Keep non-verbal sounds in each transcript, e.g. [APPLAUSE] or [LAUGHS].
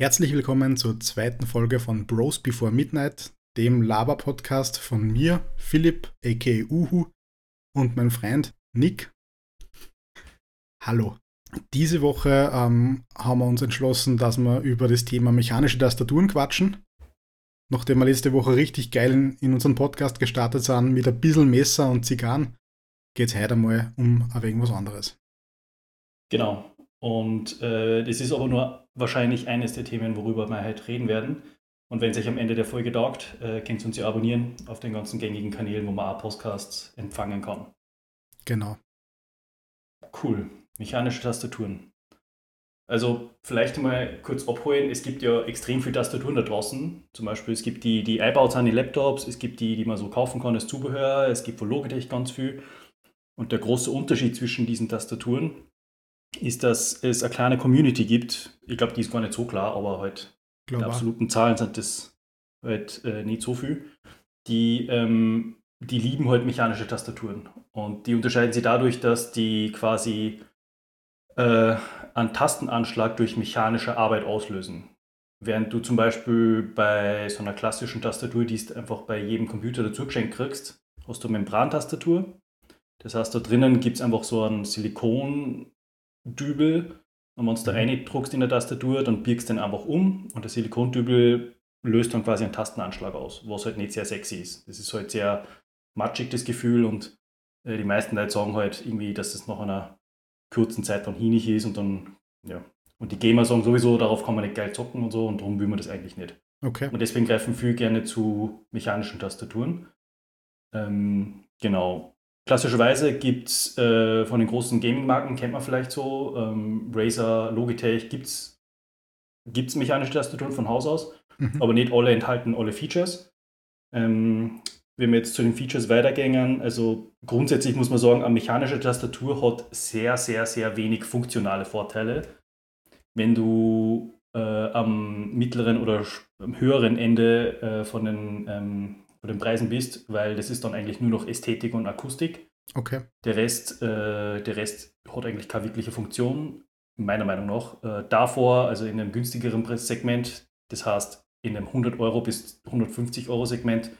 Herzlich willkommen zur zweiten Folge von Bros Before Midnight, dem Laber-Podcast von mir, Philipp, aka Uhu, und meinem Freund Nick. Hallo. Diese Woche ähm, haben wir uns entschlossen, dass wir über das Thema mechanische Tastaturen quatschen. Nachdem wir letzte Woche richtig geil in, unseren Podcast gestartet sind mit ein bisschen Messer und Zigarren, geht es heute mal um ein wenig was anderes. Genau. Und äh, das ist aber nur wahrscheinlich eines der Themen, worüber wir heute reden werden. Und wenn es euch am Ende der Folge taugt, äh, könnt ihr uns ja abonnieren auf den ganzen gängigen Kanälen, wo man auch Podcasts empfangen kann. Genau. Cool. Mechanische Tastaturen. Also vielleicht mal kurz abholen. Es gibt ja extrem viele Tastaturen da draußen. Zum Beispiel es gibt die, die eingebaut sind in Laptops, es gibt die, die man so kaufen kann als Zubehör, es gibt von Logitech ganz viel. Und der große Unterschied zwischen diesen Tastaturen ist, dass es eine kleine Community gibt. Ich glaube, die ist gar nicht so klar, aber halt in absoluten Zahlen sind das halt äh, nicht so viel. Die, ähm, die lieben halt mechanische Tastaturen. Und die unterscheiden sich dadurch, dass die quasi äh, einen Tastenanschlag durch mechanische Arbeit auslösen. Während du zum Beispiel bei so einer klassischen Tastatur, die du einfach bei jedem Computer dazu geschenkt kriegst, hast du Membrantastatur. Das heißt, da drinnen gibt es einfach so einen Silikon, Dübel. Du da mhm. druckst in der Tastatur, dann biegst du den einfach um und der Silikondübel löst dann quasi einen Tastenanschlag aus, was halt nicht sehr sexy ist. Das ist halt sehr matschig, das Gefühl, und äh, die meisten Leute sagen halt irgendwie, dass das nach einer kurzen Zeit dann hinig ist und dann, ja. Und die Gamer sagen sowieso, darauf kann man nicht geil zocken und so und darum will man das eigentlich nicht. Okay. Und deswegen greifen viele gerne zu mechanischen Tastaturen. Ähm, genau. Klassischerweise gibt es äh, von den großen Gaming-Marken, kennt man vielleicht so, ähm, Razer, Logitech, gibt es mechanische Tastaturen von Haus aus, mhm. aber nicht alle enthalten alle Features. Ähm, wenn wir jetzt zu den Features weitergehen, also grundsätzlich muss man sagen, eine mechanische Tastatur hat sehr, sehr, sehr wenig funktionale Vorteile. Wenn du äh, am mittleren oder am höheren Ende äh, von den ähm, bei den Preisen bist, weil das ist dann eigentlich nur noch Ästhetik und Akustik. Okay. Der Rest, äh, der Rest hat eigentlich keine wirkliche Funktion, meiner Meinung nach. Äh, davor, also in einem günstigeren Segment, das heißt in einem 100 Euro bis 150 Euro Segment,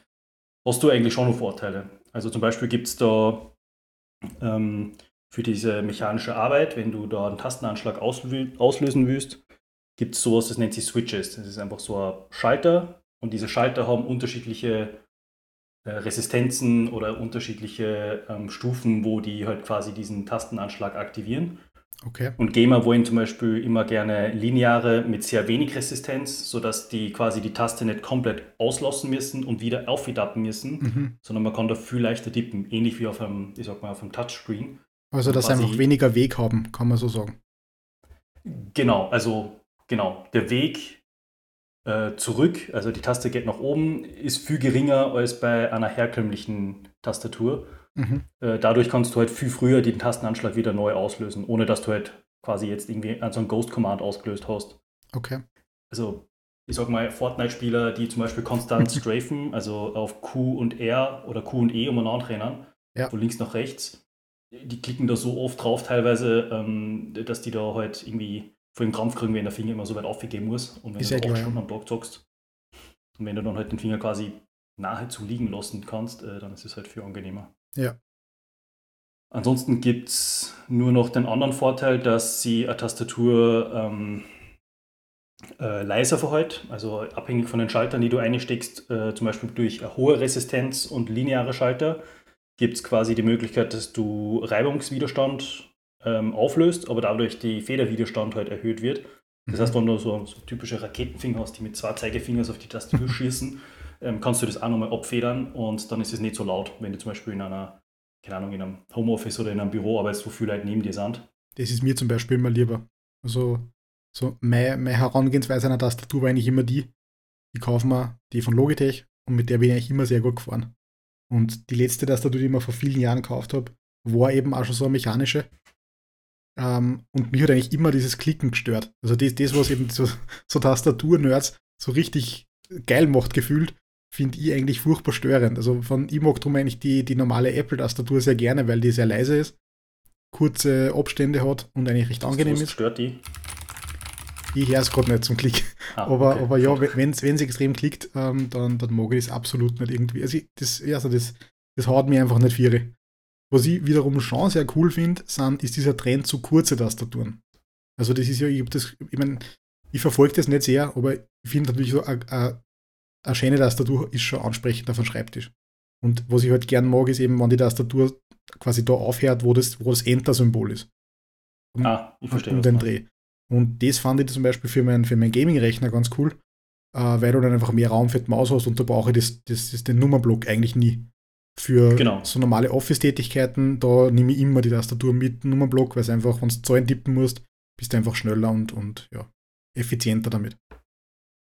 hast du eigentlich schon noch Vorteile. Also zum Beispiel gibt es da ähm, für diese mechanische Arbeit, wenn du da einen Tastenanschlag auslö auslösen willst, gibt es sowas, das nennt sich Switches. Das ist einfach so ein Schalter und diese Schalter haben unterschiedliche Resistenzen oder unterschiedliche ähm, Stufen, wo die halt quasi diesen Tastenanschlag aktivieren. Okay. Und Gamer wollen zum Beispiel immer gerne lineare mit sehr wenig Resistenz, sodass die quasi die Taste nicht komplett auslassen müssen und wieder aufwidappen müssen, mhm. sondern man kann da viel leichter tippen, ähnlich wie auf einem, ich sag mal, auf einem Touchscreen. Also, dass sie einfach weniger Weg haben, kann man so sagen. Genau, also genau, der Weg äh, zurück, also die Taste geht nach oben, ist viel geringer als bei einer herkömmlichen Tastatur. Mhm. Äh, dadurch kannst du halt viel früher den Tastenanschlag wieder neu auslösen, ohne dass du halt quasi jetzt irgendwie so ein Ghost-Command ausgelöst hast. Okay. Also, ich sag mal, Fortnite-Spieler, die zum Beispiel konstant [LAUGHS] strafen, also auf Q und R oder Q und E umeinander rennen, ja. von links nach rechts, die klicken da so oft drauf teilweise, ähm, dass die da halt irgendwie vor dem Krampf kriegen, wenn der Finger immer so weit aufgehen muss. Und wenn ist du acht Stunden am Tag zockst und wenn du dann halt den Finger quasi nahezu liegen lassen kannst, äh, dann ist es halt viel angenehmer. Ja. Ansonsten gibt es nur noch den anderen Vorteil, dass sie eine Tastatur ähm, äh, leiser verhält, also abhängig von den Schaltern, die du einsteckst, äh, zum Beispiel durch eine hohe Resistenz und lineare Schalter, gibt es quasi die Möglichkeit, dass du Reibungswiderstand ähm, auflöst, aber dadurch die Federwiderstand halt erhöht wird. Das mhm. heißt, wenn du so, so, typische Raketenfinger hast, die mit zwei Zeigefingern auf die Tastatur schießen, [LAUGHS] ähm, kannst du das auch nochmal abfedern und dann ist es nicht so laut, wenn du zum Beispiel in einer, keine Ahnung, in einem Homeoffice oder in einem Büro arbeitest, wo viele Leute neben dir sind. Das ist mir zum Beispiel immer lieber. Also, so meine, meine Herangehensweise an der Tastatur war eigentlich immer die, ich kaufe mir die von Logitech und mit der bin ich eigentlich immer sehr gut gefahren. Und die letzte Tastatur, die ich mir vor vielen Jahren gekauft habe, war eben auch schon so eine mechanische. Ähm, und mich hat eigentlich immer dieses Klicken gestört. Also das, das was eben so, so Tastatur-Nerds so richtig geil macht gefühlt, finde ich eigentlich furchtbar störend. Also von ich mag drum eigentlich die, die normale Apple-Tastatur sehr gerne, weil die sehr leise ist, kurze Abstände hat und eigentlich recht angenehm ist. stört die? ich höre es gerade nicht zum Klick. Ah, aber, okay. aber ja, wenn es extrem klickt, ähm, dann, dann mag ich das absolut nicht irgendwie. Also, das, also das, das haut mir einfach nicht viere. Was ich wiederum schon sehr cool finde, ist dieser Trend zu kurze Tastaturen. Also das ist ja, ich das, ich meine, ich verfolge das nicht sehr, aber ich finde natürlich so eine schöne Tastatur ist schon ansprechend auf dem Schreibtisch. Und was ich halt gern mag, ist eben, wenn die Tastatur quasi da aufhört, wo das, wo das Enter-Symbol ist. Um, ah, ich verstehe. Um den Dreh. Und das fand ich zum Beispiel für meinen für mein Gaming-Rechner ganz cool, äh, weil du dann einfach mehr Raum für die Maus hast und da brauche ich das, das, das, den Nummernblock eigentlich nie. Für genau. so normale Office-Tätigkeiten, da nehme ich immer die Tastatur mit Nummernblock, weil es einfach, wenn du Zahlen tippen musst, bist du einfach schneller und, und ja, effizienter damit.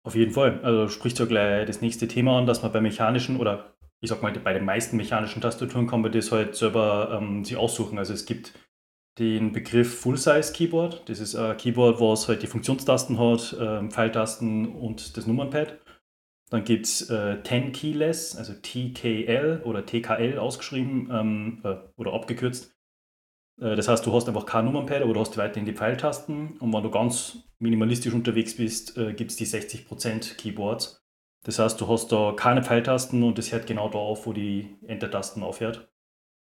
Auf jeden Fall. Also spricht ja gleich das nächste Thema an, dass man bei mechanischen oder ich sag mal, bei den meisten mechanischen Tastaturen kann man das halt selber ähm, sich aussuchen. Also es gibt den Begriff Full-Size Keyboard. Das ist ein Keyboard, was halt die Funktionstasten hat, ähm, Pfeiltasten und das Nummernpad. Dann gibt es äh, 10 Keyless, also TKL oder TKL ausgeschrieben ähm, äh, oder abgekürzt. Äh, das heißt, du hast einfach kein Nummernpad, aber du hast weiterhin die Pfeiltasten. Und wenn du ganz minimalistisch unterwegs bist, äh, gibt es die 60% Keyboards. Das heißt, du hast da keine Pfeiltasten und es hört genau da auf, wo die Enter-Tasten aufhört.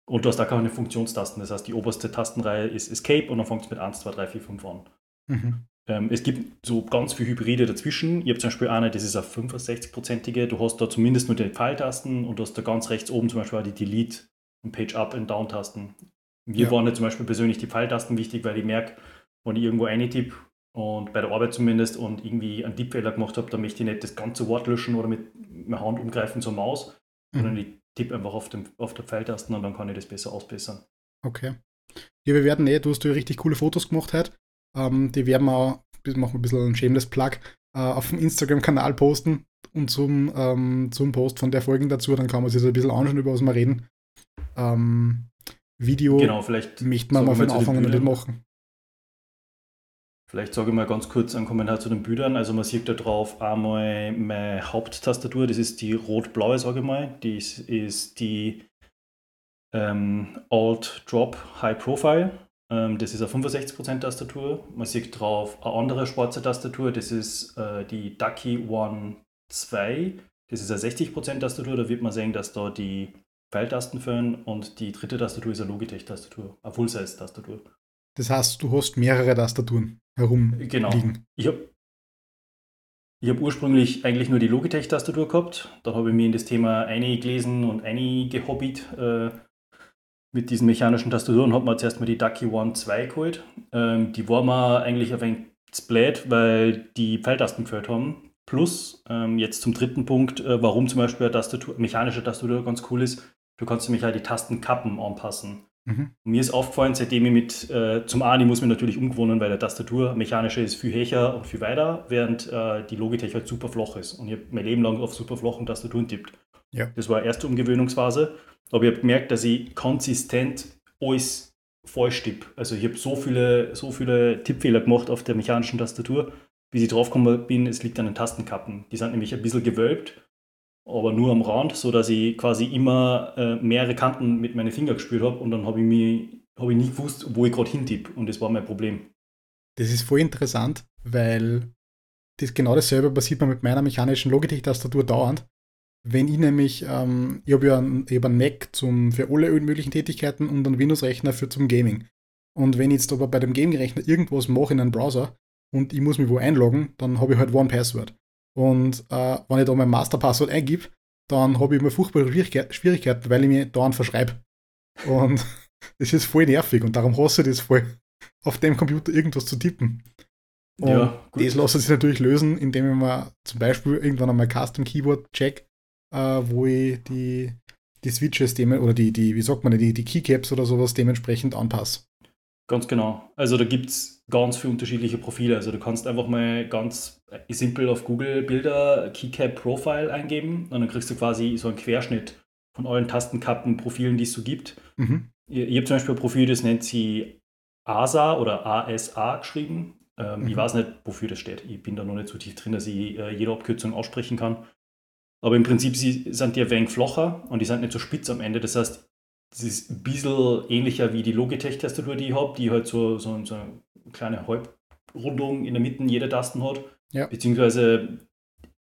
Und du hast auch keine Funktionstasten. Das heißt, die oberste Tastenreihe ist Escape und dann fängst du mit 1, 2, 3, 4, 5 an. Mhm. Ähm, es gibt so ganz viele Hybride dazwischen. Ich habe zum Beispiel eine, das ist eine 65-prozentige. Du hast da zumindest nur die Pfeiltasten und du hast da ganz rechts oben zum Beispiel auch die Delete und Page-Up- und Down-Tasten. Mir ja. waren ja zum Beispiel persönlich die Pfeiltasten wichtig, weil ich merke, wenn ich irgendwo eine tippe und bei der Arbeit zumindest und irgendwie einen Tippfehler gemacht habe, dann möchte ich nicht das ganze Wort löschen oder mit meiner Hand umgreifen zur Maus, mhm. sondern ich tippe einfach auf, dem, auf der Pfeiltasten und dann kann ich das besser ausbessern. Okay. Ja, wir werden eh, du hast ja richtig coole Fotos gemacht heute. Ähm, die werden wir auch, machen wir ein bisschen ein shameless Plug, äh, auf dem Instagram-Kanal posten und zum, ähm, zum Post von der Folge dazu, dann kann man sich das ein bisschen anschauen, über was wir reden. Ähm, Video genau, vielleicht möchte man mal von Anfang an nicht machen. Vielleicht sage ich mal ganz kurz einen Kommentar zu den Bildern. Also man sieht da drauf einmal meine Haupttastatur, das ist die rot-blaue, sage ich mal. Das ist die ähm, Alt Drop High Profile. Ähm, das ist eine 65% Tastatur. Man sieht drauf eine andere schwarze Tastatur, das ist äh, die Ducky One 2. Das ist eine 60% Tastatur, da wird man sehen, dass da die Pfeiltasten fehlen und die dritte Tastatur ist eine Logitech-Tastatur, eine Full-Size-Tastatur. Das heißt, du hast mehrere Tastaturen herumliegen. Genau. Ich habe ich ursprünglich eigentlich nur die Logitech-Tastatur gehabt. Dann habe ich mir in das Thema eingelesen und eingehobbyt äh, mit diesen mechanischen Tastaturen habe mir zuerst mal die Ducky One 2 geholt. Ähm, die war mir eigentlich ein wenig splat, weil die Pfeiltasten gefällt haben. Plus, ähm, jetzt zum dritten Punkt, äh, warum zum Beispiel eine Tastatur, mechanische Tastatur ganz cool ist, du kannst nämlich auch die Tastenkappen anpassen. Mhm. Mir ist aufgefallen, seitdem ich mit, äh, zum einen, ich muss mich natürlich umgewohnen, weil der Tastatur mechanische ist viel höher und viel weiter, während äh, die Logitech halt super flach ist. Und ich habe mein Leben lang auf super flachen Tastaturen tippt. Ja. Das war erste Umgewöhnungsphase. Aber ich habe gemerkt, dass ich konsistent alles falsch tippe. Also ich habe so viele, so viele Tippfehler gemacht auf der mechanischen Tastatur, bis ich draufgekommen bin, es liegt an den Tastenkappen. Die sind nämlich ein bisschen gewölbt aber nur am Rand, sodass ich quasi immer äh, mehrere Kanten mit meinen Fingern gespürt habe und dann habe ich, mich, hab ich nie gewusst, wo ich gerade hintippe und das war mein Problem. Das ist voll interessant, weil das genau dasselbe passiert mir mit meiner mechanischen Logitech-Tastatur dauernd. Wenn ich nämlich, ähm, ich habe ja einen, hab einen Mac zum, für alle möglichen Tätigkeiten und einen Windows-Rechner für zum Gaming. Und wenn ich jetzt aber bei dem Gaming-Rechner irgendwas mache in einem Browser und ich muss mich wo einloggen, dann habe ich halt One Password. Und äh, wenn ich da mein Masterpasswort eingebe, dann habe ich immer furchtbare Schwierigkeiten, weil ich mir dauernd verschreibe. Und [LAUGHS] das ist voll nervig und darum hasse ich das voll, auf dem Computer irgendwas zu tippen. Und ja, das lasse sich natürlich lösen, indem ich mir zum Beispiel irgendwann einmal Custom Keyboard check, äh, wo ich die, die Switches dem, oder die, die, wie sagt man, die, die Keycaps oder sowas dementsprechend anpasse. Ganz genau. Also da gibt es ganz viele unterschiedliche Profile. Also du kannst einfach mal ganz simpel auf Google Bilder Keycap Profile eingeben und dann kriegst du quasi so einen Querschnitt von allen Tastenkappen-Profilen, die es so gibt. Mhm. Ich, ich habe zum Beispiel ein Profil, das nennt sie ASA oder ASA geschrieben. Ähm, mhm. Ich weiß nicht, wofür das steht. Ich bin da noch nicht so tief drin, dass ich äh, jede Abkürzung aussprechen kann. Aber im Prinzip sie, sind die ein wenig flacher und die sind nicht so spitz am Ende. Das heißt, das ist ein bisschen ähnlicher wie die Logitech-Tastatur, die ich habe, die halt so, so, so eine kleine Halb, Rundung in der Mitte jede Tasten hat. Ja. Beziehungsweise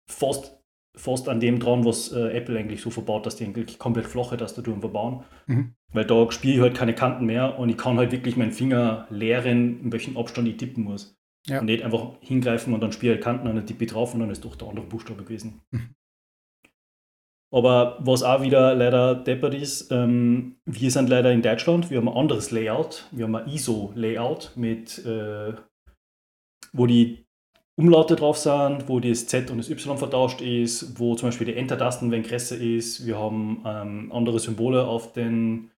fast, fast an dem dran, was äh, Apple eigentlich so verbaut, dass die eigentlich komplett flache Tastaturen verbauen. Mhm. Weil da spiele ich halt keine Kanten mehr und ich kann halt wirklich meinen Finger leeren, in welchem Abstand ich tippen muss. Ja. Und nicht einfach hingreifen und dann spiele ich Kanten und dann tippe ich drauf und dann ist doch der andere Buchstabe gewesen. Mhm. Aber was auch wieder leider deppert ist, ähm, wir sind leider in Deutschland, wir haben ein anderes Layout, wir haben ein ISO-Layout mit, äh, wo die Umlaute drauf sind, wo das Z und das Y vertauscht ist, wo zum Beispiel die Enter-Tasten wenn größer ist, wir haben ähm, andere Symbole auf den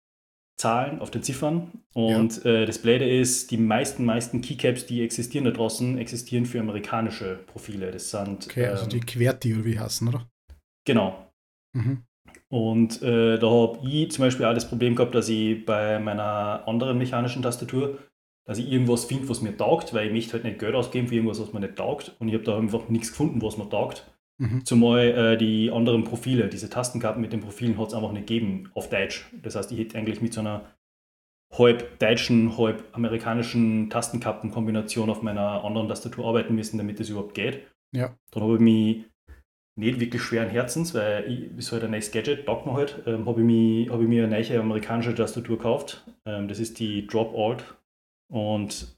Zahlen, auf den Ziffern. Und äh, das Blöde ist, die meisten, meisten Keycaps, die existieren da draußen, existieren für amerikanische Profile. Das sind, Okay, also ähm, die QWERTY oder wie heißen, oder? genau, Mhm. und äh, da habe ich zum Beispiel auch das Problem gehabt, dass ich bei meiner anderen mechanischen Tastatur, dass ich irgendwas finde, was mir taugt, weil ich möchte halt nicht Geld ausgeben für irgendwas, was mir nicht taugt. Und ich habe da einfach nichts gefunden, was mir taugt. Mhm. Zumal äh, die anderen Profile, diese Tastenkarten mit den Profilen hat es einfach nicht gegeben auf Deutsch. Das heißt, ich hätte eigentlich mit so einer halb deutschen, halb amerikanischen Tastenkartenkombination auf meiner anderen Tastatur arbeiten müssen, damit das überhaupt geht. Ja. Dann habe ich mich nicht wirklich schweren Herzens, weil ich, ist halt ein neues Gadget, taugt mir halt, ähm, habe ich, habe ich mir eine neue amerikanische Tastatur gekauft. Ähm, das ist die Drop Alt. Und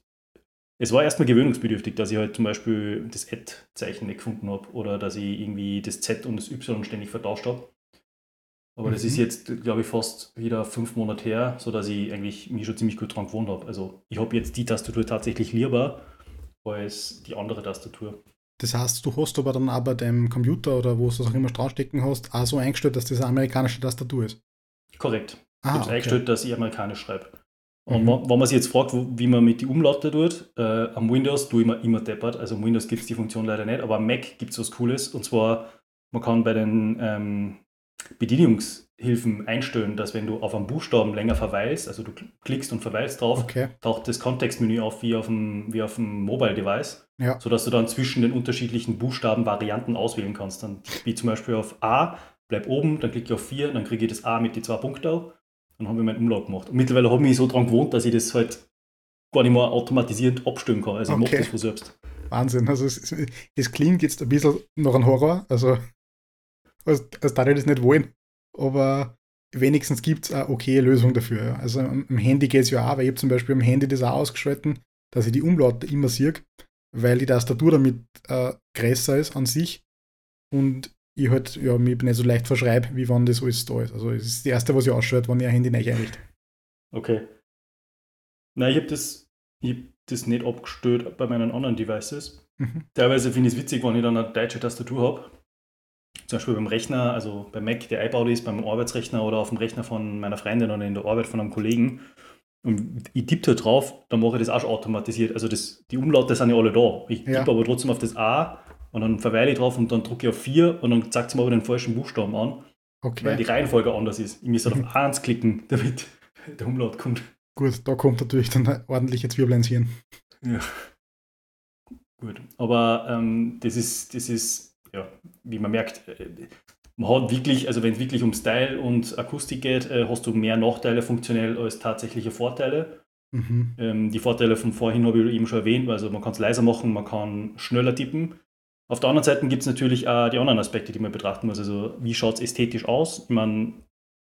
es war erstmal gewöhnungsbedürftig, dass ich halt zum Beispiel das Add-Zeichen nicht gefunden habe oder dass ich irgendwie das Z und das Y ständig vertauscht habe. Aber das Mhm. ist jetzt, glaube ich, fast wieder fünf Monate her, sodass ich eigentlich mich schon ziemlich gut dran gewohnt habe. Also ich habe jetzt die Tastatur tatsächlich lieber als die andere Tastatur. Das heißt, du hast aber dann auch bei deinem Computer oder wo du das auch immer draufstecken hast, auch so eingestellt, dass das eine amerikanische Tastatur ist. Korrekt. Ich Ah, habe es eingestellt, dass ich amerikanisch schreibe. Und Mhm. wenn man sich jetzt fragt, wie man mit die Umlaute tut, äh, am Windows tue ich mir immer deppert. Also am Windows gibt es die Funktion leider nicht, aber am Mac gibt es was Cooles. Und zwar, man kann bei den ähm, Bedienungshilfen einstellen, dass wenn du auf einem Buchstaben länger verweilst, also du klickst und verweilst drauf, Okay. taucht das Kontextmenü auf wie auf dem, wie auf dem Mobile-Device, Ja. sodass du dann zwischen den unterschiedlichen Buchstabenvarianten auswählen kannst. Dann wie zum Beispiel auf A, bleib oben, dann klicke ich auf 4, dann kriege ich das A mit die zwei Punkten auf. Dann habe ich meinen Umlaut gemacht. Und mittlerweile habe ich mich so dran gewohnt, dass ich das halt gar nicht mehr automatisiert abstimmen kann. Also ich Okay. mache das von selbst. Wahnsinn. Also es, es, klingt jetzt ein bisschen nach einem Horror, also als, als da ich das nicht wollen. Aber wenigstens gibt es eine okay Lösung dafür. Also am, Handy geht es ja auch, weil ich habe zum Beispiel am Handy das auch ausgeschalten, dass ich die Umlaute immer sehe, weil die Tastatur damit äh, größer ist an sich und ich halt ja, mich nicht so leicht verschreibe, wie wann das alles da ist. Also es ist das Erste, was ich ausschaut, wenn ich ein Handy neu einrichte. Okay. Nein, ich habe das, ich hab das nicht abgestellt bei meinen anderen Devices. Mhm. Teilweise finde ich es witzig, wenn ich dann eine deutsche Tastatur habe. Zum Beispiel beim Rechner, also beim Mac, der eingebaut ist, beim Arbeitsrechner oder auf dem Rechner von meiner Freundin oder in der Arbeit von einem Kollegen. Und ich tippe da drauf, dann mache ich das auch schon automatisiert. Also das, die Umlaute sind ja alle da. Ich tippe Ja. aber trotzdem auf das A und dann verweile ich drauf und dann drücke ich auf 4 und dann zeigt es mir aber den falschen Buchstaben an, weil die Okay, Reihenfolge anders ist. Ich muss halt auf 1 klicken, [LAUGHS] damit der Umlaut kommt. gut, da kommt natürlich dann eine ordentliche Zwiebel ins Hirn. Ja. Gut. Aber ähm, das ist, das ist, ja, wie man merkt, äh, man hat wirklich, also wenn es wirklich um Style und Akustik geht, äh, hast du mehr Nachteile funktionell als tatsächliche Vorteile. Mhm. Ähm, die Vorteile von vorhin habe ich eben schon erwähnt, also man kann es leiser machen, man kann schneller tippen. Auf der anderen Seite gibt es natürlich auch die anderen Aspekte, die man betrachten muss. Also wie schaut es ästhetisch aus? Ich meine,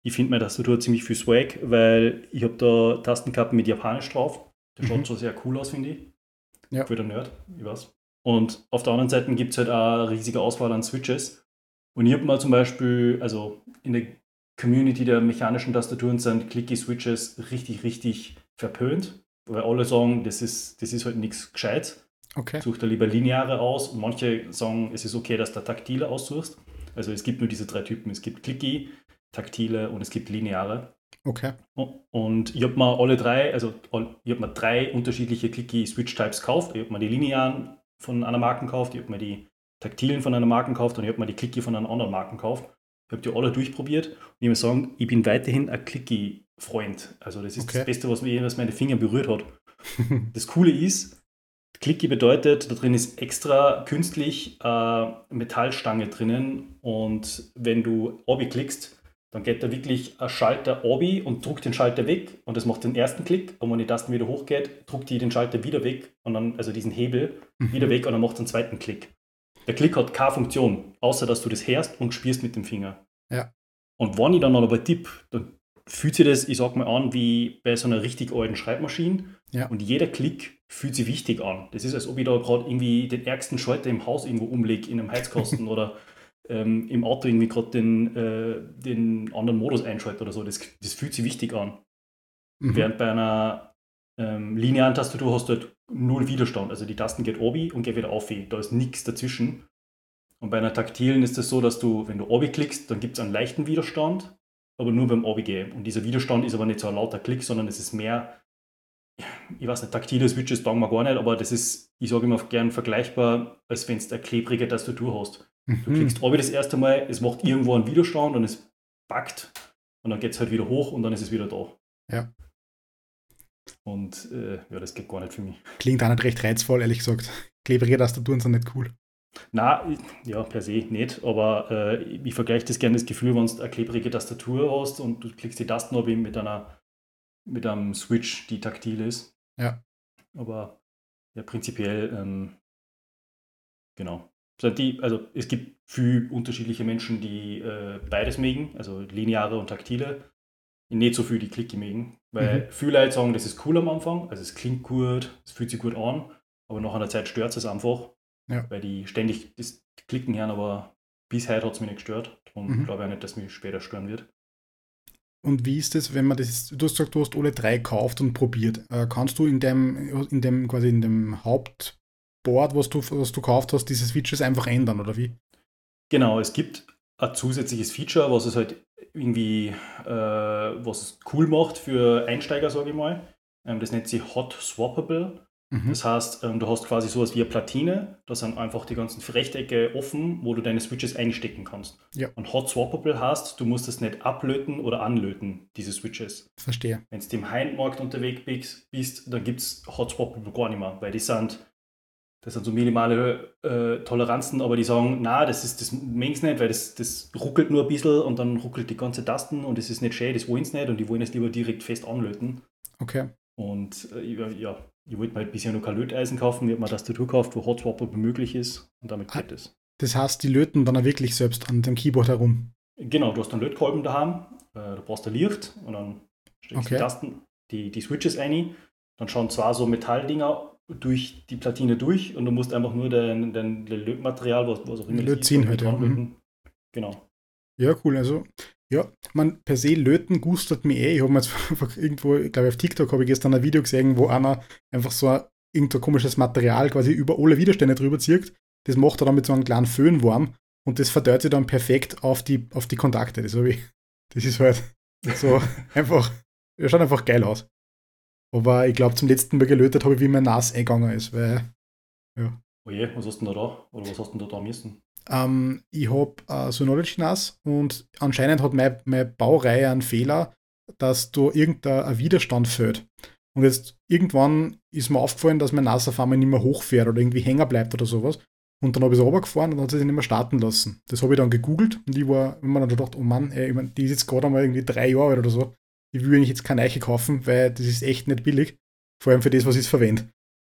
ich finde meine Tastatur ziemlich viel Swag, weil ich habe da Tastenkappen mit Japanisch drauf. Das Mhm. schaut schon sehr cool aus, finde ich. Ja. Für den Nerd, ich weiß. Und auf der anderen Seite gibt es halt auch eine riesige Auswahl an Switches. Und ich habe mal zum Beispiel, also in der Community der mechanischen Tastaturen sind clicky Switches richtig, richtig verpönt, weil alle sagen, das ist, das ist halt nichts Gescheites. Okay. Such da lieber lineare aus. Und manche sagen, es ist okay, dass du taktile aussuchst. Also es gibt nur diese drei Typen. Es gibt clicky, taktile und es gibt lineare. Okay. Und ich habe mir alle drei, also ich habe mir drei unterschiedliche clicky Switch-Types gekauft. Ich habe mir die linearen von einer Marke gekauft, ich habe mir die taktilen von einer Marke gekauft und ich habe mir die clicky von einer anderen Marke gekauft. Ich habe die alle durchprobiert und ich muss sagen, ich bin weiterhin ein clicky-Freund. Also das ist Okay. das Beste, was mir jemals meine Finger berührt hat. [LAUGHS] Das Coole ist, Clicky bedeutet, da drin ist extra künstlich äh, Metallstange drinnen und wenn du klickst, dann geht da wirklich ein Schalter obi und druckt den Schalter weg und das macht den ersten Klick. Und wenn die Tasten wieder hochgeht, druckt die den Schalter wieder weg und dann, also diesen Hebel mhm. wieder weg und dann macht den zweiten Klick. Der Klick hat keine Funktion, außer dass du das hörst und spürst mit dem Finger. Ja. Und wenn ich dann aber tipp, dann fühlt sich das, ich sag mal an, wie bei so einer richtig alten Schreibmaschine. Ja. Und jeder Klick fühlt sich wichtig an. Das ist, als ob ich da gerade irgendwie den ärgsten Schalter im Haus irgendwo umlege, in einem Heizkasten [LAUGHS] oder ähm, im Auto irgendwie gerade den, äh, den anderen Modus einschalte oder so. Das, das fühlt sich wichtig an. Mhm. Während bei einer ähm, linearen Tastatur hast du halt null Widerstand. Also die Tasten geht obi und geht wieder auf. Da ist nichts dazwischen. Und bei einer taktilen ist es das so, dass du, wenn du obi klickst, dann gibt es einen leichten Widerstand, aber nur beim obi gehen. Und dieser Widerstand ist aber nicht so ein lauter Klick, sondern es ist mehr, ich weiß nicht, taktile Switches sagen wir gar nicht, aber das ist, ich sage immer gern vergleichbar, als wenn du eine klebrige Tastatur hast. Mhm. Du klickst obi das erste Mal, es macht irgendwo einen Widerstand und es packt und dann geht es halt wieder hoch und dann ist es wieder da. Ja. Und äh, ja, das geht gar nicht für mich. Klingt auch nicht recht reizvoll, ehrlich gesagt. Klebrige Tastaturen sind nicht cool. Na, ja, per se nicht, aber äh, ich vergleiche das gerne das Gefühl, wenn du eine klebrige Tastatur hast und du klickst die Tasten ab mit einer mit einem Switch, die taktil ist. Ja. Aber ja, prinzipiell, ähm, genau. Die, also es gibt viele unterschiedliche Menschen, die äh, beides mögen, also lineare und taktile. Nicht so viel, die Klicke mögen. Weil mhm. viele Leute sagen, das ist cool am Anfang, also es klingt gut, es fühlt sich gut an, aber nach einer Zeit stört es einfach. Ja. Weil die ständig das Klicken hören, aber bis heute hat es mich nicht gestört. Und mhm. glaube auch nicht, dass mich später stören wird. Und wie ist es, wenn man das, du hast gesagt, du hast alle drei gekauft und probiert. Äh, kannst du in dem, in dem, quasi in dem Hauptboard, was du, was du gekauft hast, diese Switches einfach ändern, oder wie? Genau, es gibt ein zusätzliches Feature, was es halt irgendwie, äh, was es cool macht für Einsteiger, sage ich mal. Ähm, das nennt sich Hot Swappable. Mhm. Das heißt, ähm, du hast quasi sowas wie eine Platine, da sind einfach die ganzen Rechtecke offen, wo du deine Switches einstecken kannst. Ja. Und Hot Swappable heißt, du musst es nicht ablöten oder anlöten, diese Switches. Verstehe. Wenn du im Heimmarkt unterwegs bist, dann gibt es Hot Swappable gar nicht mehr, weil die sind, das sind so minimale äh, Toleranzen, aber die sagen, na, das ist das mengs nicht, weil das, das ruckelt nur ein bisschen und dann ruckelt die ganze Tasten und es ist nicht schön, das wollen sie nicht und die wollen es lieber direkt fest anlöten. Okay. Und äh, ja, ich wollte mir halt bisher nur kein Löteisen kaufen, ich habe mir eine Tastatur gekauft, wo Hotswapper möglich ist und damit ah, geht es. Das heißt, die löten dann auch wirklich selbst an dem Keyboard herum? Genau, du hast einen Lötkolben daheim, äh, du brauchst ein Licht und dann steckst okay. die Tasten, die, die Switches ein, dann schauen zwar so Metalldinger durch die Platine durch und du musst einfach nur dein, dein Lötmaterial, was, was auch immer Lötziehen halt, ja. Mhm. Genau. Ja, cool. Also ja, man per se löten gustet mir eh. Ich habe mir jetzt [LAUGHS] irgendwo, ich glaube auf TikTok habe ich gestern ein Video gesehen, wo einer einfach so ein, irgendein komisches Material quasi über alle Widerstände drüber zieht. Das macht er dann mit so einem kleinen Föhn warm und das verteilt sich dann perfekt auf die, auf die Kontakte. Das, ich, [LAUGHS] das ist halt so [LAUGHS] einfach, das schaut einfach geil aus. Aber ich glaube, zum letzten Mal gelötet habe ich, wie mein Nas eingegangen ist, weil, ja. Oje, was hast du denn da da? Oder was hast du denn da da müssen? Ähm, ich habe äh, Synology NAS und anscheinend hat meine, meine Baureihe einen Fehler, dass da irgendein Widerstand fällt. Und jetzt irgendwann ist mir aufgefallen, dass mein NAS auf einmal nicht mehr hochfährt oder irgendwie hängen bleibt oder sowas. Und dann habe ich es runtergefahren und dann hat es sich nicht mehr starten lassen. Das habe ich dann gegoogelt und ich war, wenn man dann gedacht, oh Mann, ey, ich mein, die ist jetzt gerade einmal irgendwie drei Jahre alt oder so. Ich will eigentlich jetzt keine Eiche kaufen, weil das ist echt nicht billig. Vor allem für das, was ich verwende.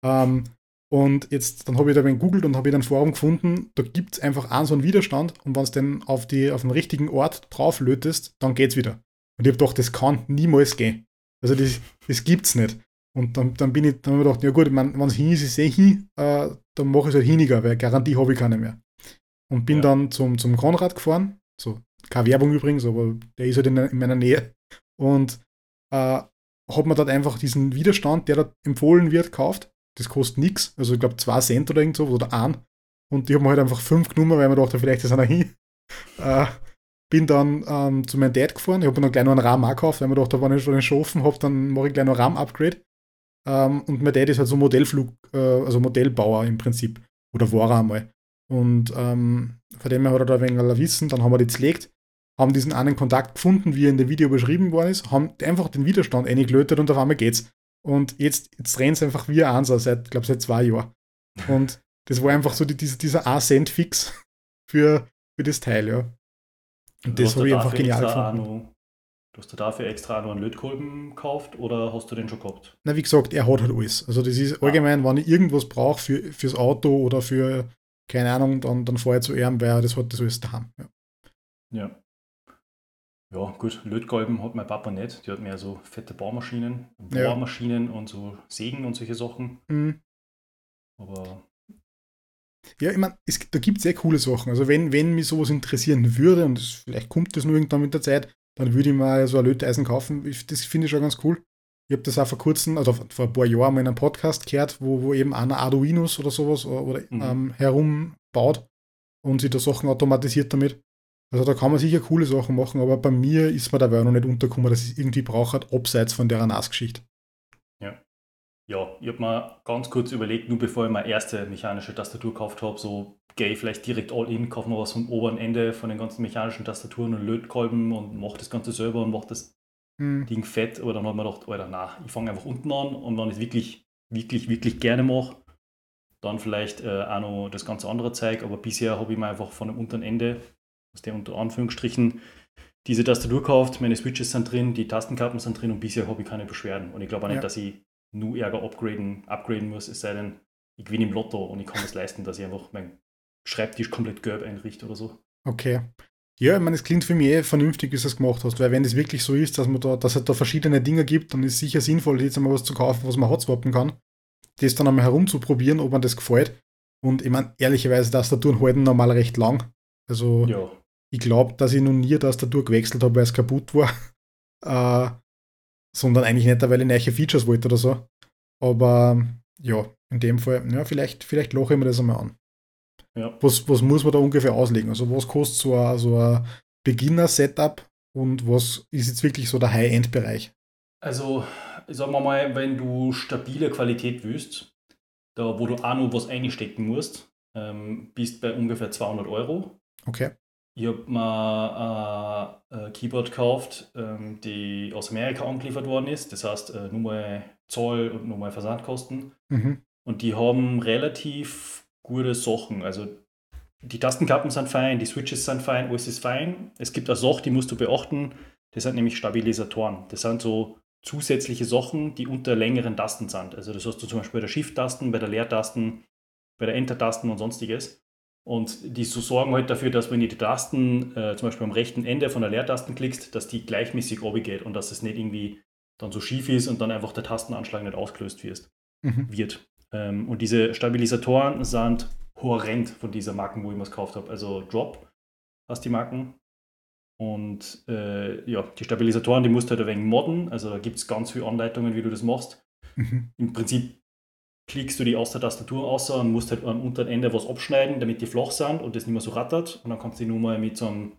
Ähm, und jetzt, dann habe ich da ein googelt und habe ich ein Forum gefunden, da gibt es einfach einen so einen Widerstand und wenn es dann auf, die, auf den richtigen Ort drauf lötest, dann geht es wieder. Und ich habe gedacht, das kann niemals gehen. Also das, das es nicht. Und dann, dann bin ich, dann habe ich gedacht, ja gut, wenn es hin ist, ist es eh hin, äh, dann mache ich es halt hiniger, weil Garantie habe ich keine mehr. Und bin ja. dann zum, zum Konrad gefahren, so, keine Werbung übrigens, aber der ist halt in, in meiner Nähe. Und äh, hat mir dort einfach diesen Widerstand, der da empfohlen wird, gekauft das kostet nichts. Also ich glaube 2 Cent oder irgend so oder ein. Und ich habe mir halt einfach 5 genommen, weil mir dachte, vielleicht ist einer hin. [LAUGHS] Äh, bin dann ähm, zu meinem Dad gefahren. Ich habe dann gleich noch einen RAM gekauft, weil mir dachte, wenn ich schon den Schofen habe, dann mache ich gleich noch RAM-Upgrade. Ähm, und mein Dad ist halt so Modellflug, äh, also Modellbauer im Prinzip. Oder war er einmal. Und ähm, von dem her hat er da ein wenig Wissen. Dann haben wir die zerlegt, haben diesen einen Kontakt gefunden, wie er in dem Video beschrieben worden ist, haben einfach den Widerstand eingelötet und auf einmal geht's. Und jetzt, jetzt drehen sie einfach wie ein Ansa seit, glaube seit zwei Jahren. Und das war einfach so die, diese, dieser A-Cent-Fix für, für das Teil, ja. Und das habe ich einfach genial gefunden. Du hast du dafür extra noch einen Lötkolben gekauft oder hast du den schon gehabt? Na, wie gesagt, er hat halt alles. Also das ist ah. allgemein, wenn ich irgendwas brauche für, fürs Auto oder für, keine Ahnung, dann, dann fahre ich zu ihm, weil das hat das alles daheim. Ja. ja. Ja, gut, Lötkolben hat mein Papa nicht. Die hat mehr so fette Baumaschinen, Bohrmaschinen ja. und so Sägen und solche Sachen. Mhm. Aber. Ja, ich meine, da gibt es sehr coole Sachen. Also, wenn, wenn mich sowas interessieren würde, und das, vielleicht kommt das nur irgendwann mit der Zeit, dann würde ich mal so ein Löteisen kaufen. Das finde ich schon ganz cool. Ich habe das auch vor kurzem, also vor ein paar Jahren mal in einem Podcast gehört, wo, wo eben einer Arduinos oder sowas oder, mhm. ähm, herumbaut und sich da Sachen automatisiert damit. Also da kann man sicher coole Sachen machen, aber bei mir ist mir dabei noch nicht untergekommen, dass ich irgendwie brauche, abseits von der NAS-Geschichte. Ja. Ja, ich habe mir ganz kurz überlegt, nur bevor ich meine erste mechanische Tastatur gekauft habe, so gehe ich vielleicht direkt all in, kaufe noch was vom oberen Ende von den ganzen mechanischen Tastaturen und Lötkolben und mache das Ganze selber und mache das hm. Ding fett. Aber dann hat man gedacht, Alter, na, ich fange einfach unten an und wenn ich es wirklich, wirklich, wirklich gerne mache, dann vielleicht äh, auch noch das ganze andere Zeug. Aber bisher habe ich mir einfach von dem unteren Ende aus der unter Anführungsstrichen diese Tastatur kauft, meine Switches sind drin, die Tastenkarten sind drin und bisher habe ich keine Beschwerden. Und ich glaube auch nicht, ja. dass ich nur Ärger upgraden, upgraden muss, es sei denn, ich gewinne im Lotto und ich kann es leisten, dass ich einfach meinen Schreibtisch komplett gelb einrichte oder so. Okay. Ja, ich meine, es klingt für mich eh vernünftig, wie du es gemacht hast, weil wenn es wirklich so ist, dass man da, dass es da verschiedene Dinge gibt, dann ist es sicher sinnvoll, jetzt einmal was zu kaufen, was man hotswappen kann, das dann einmal herumzuprobieren, ob man das gefällt. Und ich meine, ehrlicherweise, Tastaturen halten normal recht lang. Also ja. Ich glaube, dass ich noch nie eine Tastatur gewechselt habe, weil es kaputt war. [LAUGHS] Äh, sondern eigentlich nicht, weil ich neue Features wollte oder so. Aber ja, in dem Fall, ja, vielleicht, vielleicht lache ich mir das einmal an. Ja. Was, was muss man da ungefähr auslegen? Also was kostet so ein, so ein Beginner-Setup und was ist jetzt wirklich so der High-End-Bereich? Also, sagen wir mal, wenn du stabile Qualität willst, da wo du auch noch was einstecken musst, ähm, bist bei ungefähr 200 Euro. Okay. Ich habe mir äh, ein Keyboard gekauft, ähm, die aus Amerika angeliefert worden ist. Das heißt, äh, nur mal Zoll und nur mal Versandkosten. Mhm. Und die haben relativ gute Sachen. Also die Tastenkappen sind fein, die Switches sind fein, alles ist fein. Es gibt eine Sache, die musst du beachten. Das sind nämlich Stabilisatoren. Das sind so zusätzliche Sachen, die unter längeren Tasten sind. Also das hast du zum Beispiel bei der Shift-Tasten, bei der Leertasten, bei der Enter-Tasten und sonstiges. Und die so sorgen halt dafür, dass wenn du die Tasten äh, zum Beispiel am rechten Ende von der Leertasten klickst, dass die gleichmäßig geht und dass es nicht irgendwie dann so schief ist und dann einfach der Tastenanschlag nicht ausgelöst wird. Mhm. wird. Ähm, und diese Stabilisatoren sind horrend von dieser Marken, wo ich mir es gekauft habe. Also Drop hast die Marken. Und äh, ja, die Stabilisatoren, die musst du halt ein wenig modden. Also da gibt es ganz viele Anleitungen, wie du das machst. Mhm. Im Prinzip klickst du die aus der Tastatur aus und musst halt am unteren Ende was abschneiden, damit die flach sind und das nicht mehr so rattert. Und dann kannst du die nur mal mit so einem,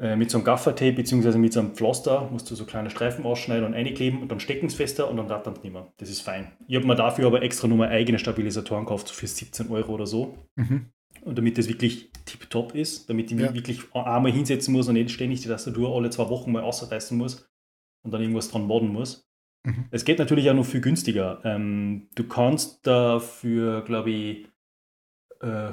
äh, mit so einem Gaffertape bzw. mit so einem Pflaster, musst du so kleine Streifen ausschneiden und einkleben und dann stecken es fester und dann rattert es nicht mehr. Das ist fein. Ich habe mir dafür aber extra nur mal eigene Stabilisatoren gekauft, für 17 Euro oder so. Mhm. Und damit das wirklich tipptopp ist, damit ich mich ja. wirklich einmal hinsetzen muss und nicht ständig die Tastatur alle zwei Wochen mal ausreißen muss und dann irgendwas dran modden muss. Mhm. Es geht natürlich auch noch viel günstiger. Ähm, du kannst dafür, glaube ich, äh,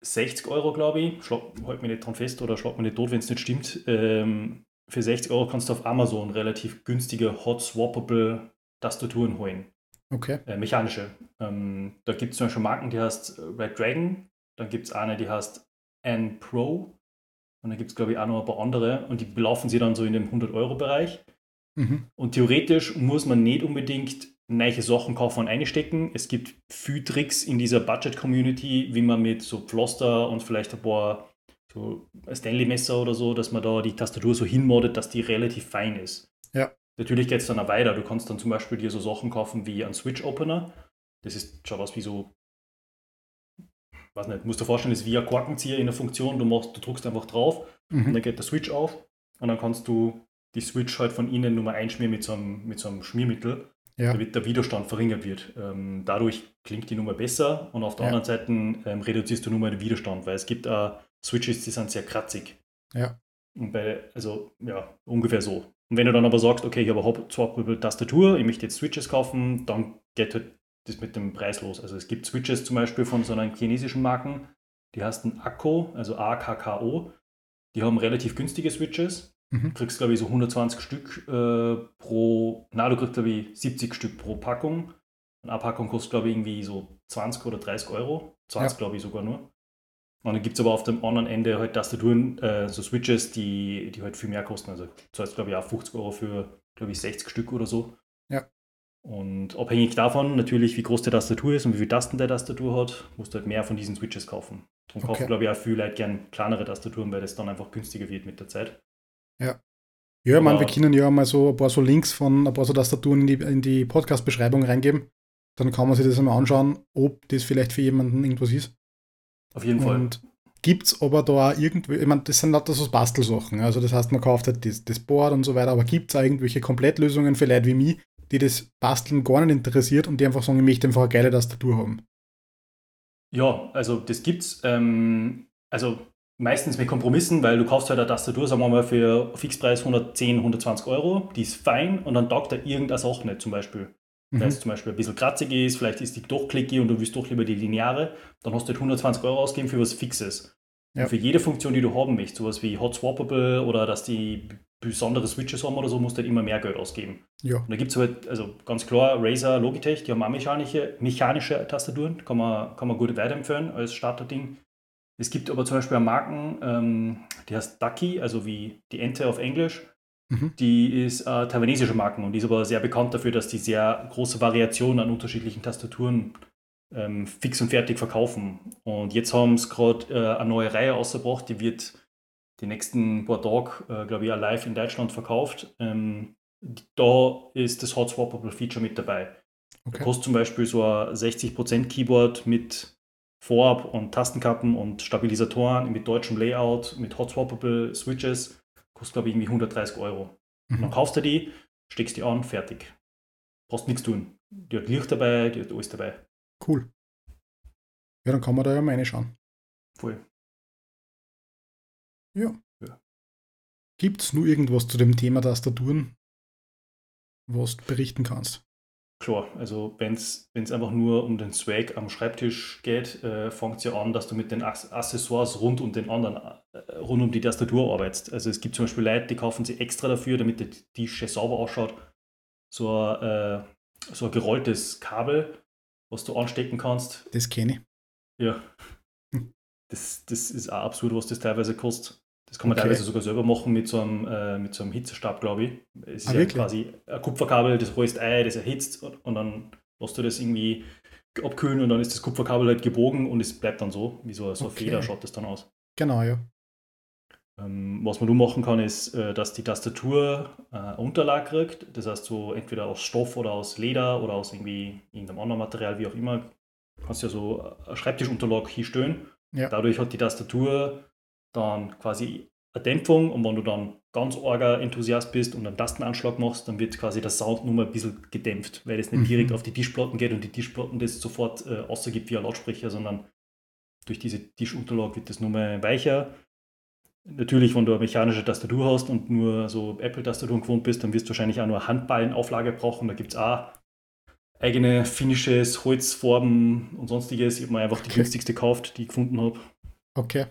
60 Euro, glaube ich, schlag, halt mich nicht dran fest oder schlag mich nicht tot, wenn es nicht stimmt. Ähm, für 60 Euro kannst du auf Amazon relativ günstige Hot Swappable Tastaturen holen. Okay. Äh, mechanische. Ähm, da gibt es zum Beispiel Marken, die heißt Red Dragon. Dann gibt es eine, die heißt N Pro. Und dann gibt es, glaube ich, auch noch ein paar andere. Und die belaufen sie dann so in dem 100-Euro-Bereich. Mhm. Und theoretisch muss man nicht unbedingt neue Sachen kaufen und einstecken. Es gibt viele Tricks in dieser Budget-Community, wie man mit so Pflaster und vielleicht ein paar so Stanley-Messer oder so, dass man da die Tastatur so hinmoddet, dass die relativ fein ist. Ja. Natürlich geht es dann auch weiter. Du kannst dann zum Beispiel dir so Sachen kaufen wie ein Switch-Opener. Das ist schon was wie so, weiß nicht, musst du dir vorstellen, das ist wie ein Korkenzieher in der Funktion. Du, machst, du drückst einfach drauf mhm. und dann geht der Switch auf und dann kannst du die Switch halt von innen nur mal einschmieren mit so einem, mit so einem Schmiermittel, ja. damit der Widerstand verringert wird. Ähm, dadurch klingt die Nummer besser und auf der ja. anderen Seite ähm, reduzierst du nur mal den Widerstand, weil es gibt äh, Switches, die sind sehr kratzig. Ja. Und bei, also ja, ungefähr so. Und wenn du dann aber sagst, okay, ich habe eine swappable Tastatur, ich möchte jetzt Switches kaufen, dann geht halt das mit dem Preis los. Also es gibt Switches zum Beispiel von so einer chinesischen Marken, die heißen Akko, also A-K-K-O. die haben relativ günstige Switches. Mhm. Du kriegst, glaube ich, so 120 Stück äh, pro, na, du kriegst, glaube ich, 70 Stück pro Packung. Eine Packung kostet, glaube ich, irgendwie so 20 oder 30 Euro. 20, Ja. glaube ich, sogar nur. Und dann gibt es aber auf dem anderen Ende halt Tastaturen, äh, so Switches, die, die halt viel mehr kosten. Also zahlst, glaube ich, auch 50 Euro für, glaube ich, 60 Stück oder so. Ja. Und abhängig davon, natürlich, wie groß die Tastatur ist und wie viele Tasten der Tastatur hat, musst du halt mehr von diesen Switches kaufen. Darum Okay. kaufen, glaube ich, auch viele Leute gern kleinere Tastaturen, weil das dann einfach günstiger wird mit der Zeit. Ja, meine, Aber- wir können ja mal so ein paar so Links von ein paar so Tastaturen in die, in die Podcast-Beschreibung reingeben. Dann kann man sich das einmal anschauen, ob das vielleicht für jemanden irgendwas ist. Auf jeden Fall. Und gibt es aber da irgendwie, ich meine, das sind lauter so Bastelsachen. Also das heißt, man kauft halt das, das Board und so weiter, aber gibt es auch irgendwelche Komplettlösungen für Leute wie mich, die das Basteln gar nicht interessiert und die einfach sagen, ich möchte einfach eine geile Tastatur haben. Ja, also das gibt's. Ähm, also meistens mit Kompromissen, weil du kaufst halt eine Tastatur, sagen wir mal, für Fixpreis 110, 120 Euro, die ist fein und dann taugt da irgendeine Sache nicht zum Beispiel. Mhm. Wenn es zum Beispiel ein bisschen kratzig ist, vielleicht ist die doch klicky und du willst doch lieber die lineare, dann hast du halt 120 Euro ausgeben für was Fixes. Ja. Und für jede Funktion, die du haben möchtest, sowas wie Hot Swappable oder dass die besondere Switches haben oder so, musst du halt immer mehr Geld ausgeben. Ja, Und da gibt es halt, also ganz klar, Razer, Logitech, die haben auch mechanische, mechanische Tastaturen, kann man, kann man gut weiterempfehlen als Starterding. Es gibt aber zum Beispiel eine Marken, ähm, die heißt Ducky, also wie die Ente auf Englisch. Mhm. Die ist äh, taiwanesische Marken und die ist aber sehr bekannt dafür, dass die sehr große Variationen an unterschiedlichen Tastaturen ähm, fix und fertig verkaufen. Und jetzt haben sie gerade äh, eine neue Reihe ausgebracht, die wird die nächsten paar Tage, äh, glaube ich, live in Deutschland verkauft. Ähm, da ist das Hot Swappable Feature mit dabei. Da okay. kostet zum Beispiel so ein 60% Keyboard mit Vorab- und Tastenkappen und Stabilisatoren mit deutschem Layout, mit Hot Swappable Switches, kostet glaube ich irgendwie 130 Euro. Und dann Mhm. kaufst du die, steckst die an, fertig. Brauchst nichts tun. Die hat Licht dabei, die hat alles dabei. Cool. Ja, dann kann man da ja mal reinschauen. Voll. Gibt es nur irgendwas zu dem Thema Tastaturen, was du berichten kannst? Klar, also wenn es einfach nur um den Swag am Schreibtisch geht, äh, fängt es ja an, dass du mit den Ac- Accessoires rund um den anderen, äh, rund um die Tastatur arbeitest. Also es gibt zum Beispiel Leute, die kaufen sie extra dafür, damit der Tisch sauber ausschaut. So ein, äh, so ein gerolltes Kabel, was du anstecken kannst. Das kenne ich. Ja. Das, das ist auch absurd, was das teilweise kostet. Das kann man Okay. teilweise sogar selber machen mit so einem, äh, mit so einem Hitzestab, glaube ich. Es ist Ah, ja wirklich? quasi ein Kupferkabel, das rollst ein, das erhitzt und, und dann lässt du das irgendwie abkühlen und dann ist das Kupferkabel halt gebogen und es bleibt dann so, wie so, so eine Okay. Feder schaut das dann aus. Genau, ja. Ähm, was man nur machen kann, ist, äh, dass die Tastatur äh, eine Unterlage kriegt. Das heißt, so entweder aus Stoff oder aus Leder oder aus irgendwie irgendeinem anderen Material, wie auch immer. Kannst ja so eine Schreibtischunterlage hinstellen. Ja. Dadurch hat die Tastatur dann quasi eine Dämpfung und wenn du dann ganz arger Enthusiast bist und einen Tastenanschlag machst, dann wird quasi der Sound nur mal ein bisschen gedämpft, weil das nicht Mhm. direkt auf die Tischplatten geht und die Tischplatten das sofort äh, außergibt wie ein Lautsprecher, sondern durch diese Tischunterlage wird das nur mal weicher. Natürlich, wenn du eine mechanische Tastatur hast und nur so Apple-Tastaturen gewohnt bist, dann wirst du wahrscheinlich auch nur Handballenauflage brauchen. Da gibt es auch eigene Finishes, Holzfarben und sonstiges. Ich habe mir einfach die Okay. günstigste gekauft, die ich gefunden habe. Okay.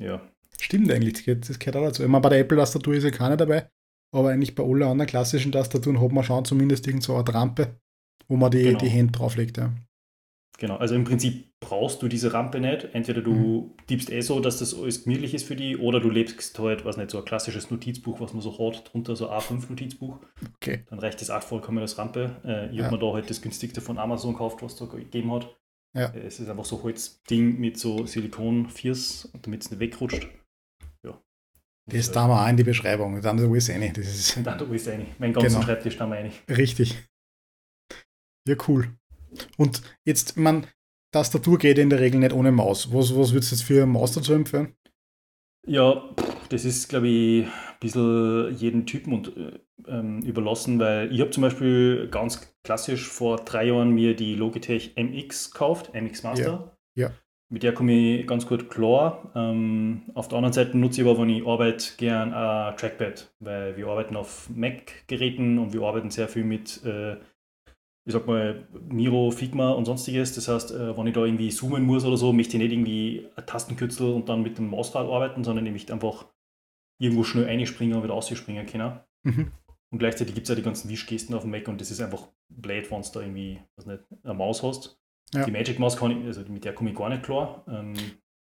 Ja, Stimmt eigentlich, das gehört, auch dazu. Ich meine, bei der Apple-Tastatur ist ja keine dabei, aber eigentlich bei allen anderen klassischen Tastaturen hat man schon zumindest irgend so eine Rampe, wo man die, Genau. die Hände drauflegt. Ja. genau. Also im Prinzip brauchst du diese Rampe nicht. Entweder du Mhm. tippst eh so, dass das alles gemütlich ist für die, oder du lebst halt, was nicht, so ein klassisches Notizbuch, was man so hat, drunter so A5-Notizbuch. Okay. Dann reicht das auch vollkommen als Rampe. Äh, ich Ja. habe mir da halt das günstigste von Amazon gekauft, was da gegeben hat. Ja. Äh, Es ist einfach so Holzding mit so Silikon-Fiers, damit es nicht wegrutscht. Ja. Das da wir auch in die Beschreibung, dann ist alles rein. Das ist Und dann da ist eine. Mein ganzen Genau. Schreibtisch da meine ich. richtig. Ja, cool. Und jetzt, man, Tastatur geht in der Regel nicht ohne Maus. Was, was würdest du jetzt für eine Maus dazu empfehlen? Ja, das ist, glaube ich, ein bisschen jeden Typen und, äh, ähm, überlassen, weil ich habe zum Beispiel ganz klassisch vor drei Jahren mir die Logitech MX gekauft, MX Master. Ja, ja. Mit der komme ich ganz gut klar. Ähm, auf der anderen Seite nutze ich aber, wenn ich arbeite, gern ein Trackpad, weil wir arbeiten auf Mac-Geräten und wir arbeiten sehr viel mit äh, ich sag mal, Miro, Figma und sonstiges. Das heißt, äh, wenn ich da irgendwie zoomen muss oder so, möchte ich nicht irgendwie ein Tastenkürzel und dann mit dem Mausrad arbeiten, sondern ich möchte einfach irgendwo schnell einspringen und wieder ausspringen können. Mhm. Und gleichzeitig gibt es ja die ganzen Wischgesten auf dem Mac und das ist einfach blöd, wenn du da irgendwie was nicht, eine Maus hast. Ja. Die Magic Maus kann ich, also mit der komme ich gar nicht klar. Ähm,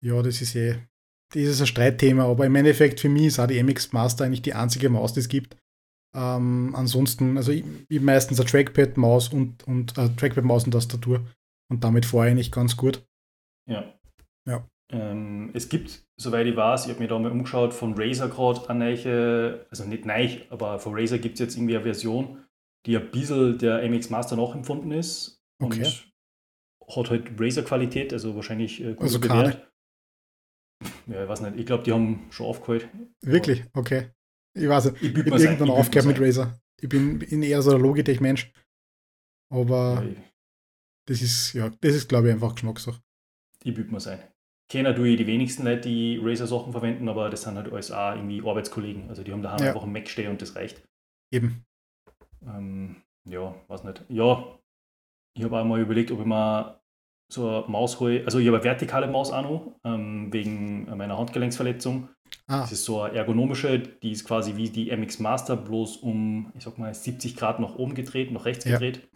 ja, das ist eh, das ist ein Streitthema, aber im Endeffekt für mich ist auch die MX Master eigentlich die einzige Maus, die es gibt. Ähm, ansonsten, also ich, ich meistens eine Trackpad-Maus und, und äh, Trackpad-Maus und Tastatur und damit fahre ich nicht ganz gut. Ja. Ja. Ähm, es gibt, soweit ich weiß, ich habe mir da mal umgeschaut, von Razer gerade eine neue, also nicht neu, aber von Razer gibt es jetzt irgendwie eine Version, die ein bisschen der MX Master nachempfunden ist. Okay. Und hat halt Razer-Qualität, also wahrscheinlich äh, gut also bewährt. Ja, ich weiß nicht. Ich glaube, die haben schon aufgeholt. Wirklich? Okay. Ich weiß nicht. Ich, ich bin irgendwann aufgehört mit Razer. Ich bin, bin eher so ein Logitech-Mensch. Aber ja, das ist, ja, das ist, glaube ich, einfach Geschmackssache. Ich büte mir sein. Kennen tue ich die wenigsten Leute, die Razer-Sachen verwenden, aber das sind halt alles auch irgendwie Arbeitskollegen. Also die haben daheim ja. einfach einen Mac stehen und das reicht. Eben. Ähm, ja, weiß nicht. Ja, ich habe auch mal überlegt, ob ich mal so eine Maus hole. Also ich habe eine vertikale Maus auch noch, ähm, wegen meiner Handgelenksverletzung. Ah. Das ist so eine ergonomische, die ist quasi wie die MX Master, bloß um, ich sag mal, 70 Grad nach oben gedreht, nach rechts ja. gedreht.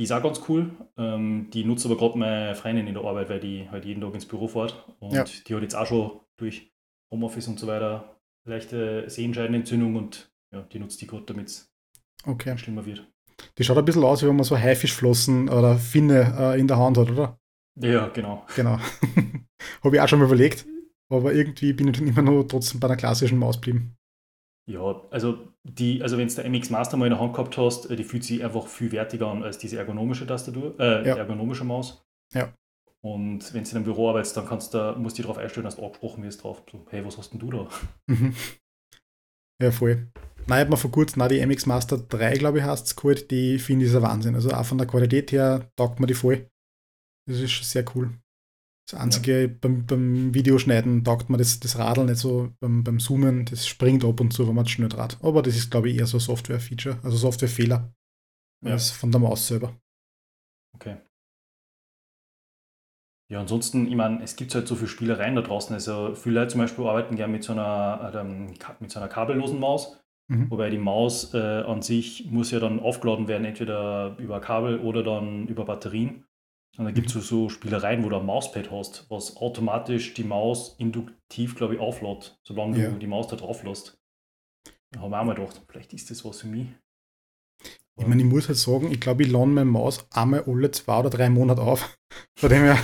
Die ist auch ganz cool. Ähm, die nutzt aber gerade meine Freundin in der Arbeit, weil die halt jeden Tag ins Büro fährt. Und ja. die hat jetzt auch schon durch Homeoffice und so weiter leichte Sehenscheidenentzündung und ja, die nutzt die gerade, damit es okay. schlimmer wird. Die schaut ein bisschen aus, wie wenn man so Haifischflossen oder Finne äh, in der Hand hat, oder? Ja, genau. Genau. [LAUGHS] Habe ich auch schon mal überlegt, aber irgendwie bin ich dann immer noch trotzdem bei einer klassischen Maus geblieben. Ja, also die, also wenn du der MX Master mal in der Hand gehabt hast, äh, die fühlt sich einfach viel wertiger an als diese ergonomische Tastatur, äh, ja. ergonomische Maus. Ja. Und wenn du in einem Büro arbeitest, dann kannst du, musst du darauf einstellen, dass du angesprochen wirst drauf. So, hey, was hast denn du da? Mhm. Ja, voll. Nein, ich habe mir vor kurzem die MX Master 3, glaube ich, heißt es geholt. Die finde ich ein Wahnsinn. Also auch von der Qualität her taugt mir die voll. Das ist schon sehr cool. Das Einzige, ja. beim, beim Videoschneiden taugt mir das, das Radl nicht so, beim, beim Zoomen, das springt ab und zu, wenn man es schnell draht. Aber das ist, glaube ich, eher so Software-Feature, also Software-Fehler, ja. als von der Maus selber. Okay. Ja, ansonsten, ich meine, es gibt halt so viele Spielereien da draußen. Also viele Leute zum Beispiel arbeiten gerne mit so einer, ähm, mit so einer kabellosen Maus. Mhm. Wobei die Maus äh, an sich muss ja dann aufgeladen werden, entweder über Kabel oder dann über Batterien. Und da gibt es mhm. so Spielereien, wo du ein Mauspad hast, was automatisch die Maus induktiv, glaube ich, auflädt, solange ja. du die Maus da drauf lässt. Da haben wir auch mal gedacht, vielleicht ist das was für mich. Ich meine, ich muss halt sagen, ich glaube, ich lade meine Maus einmal alle zwei oder drei Monate auf. [LAUGHS] Von dem her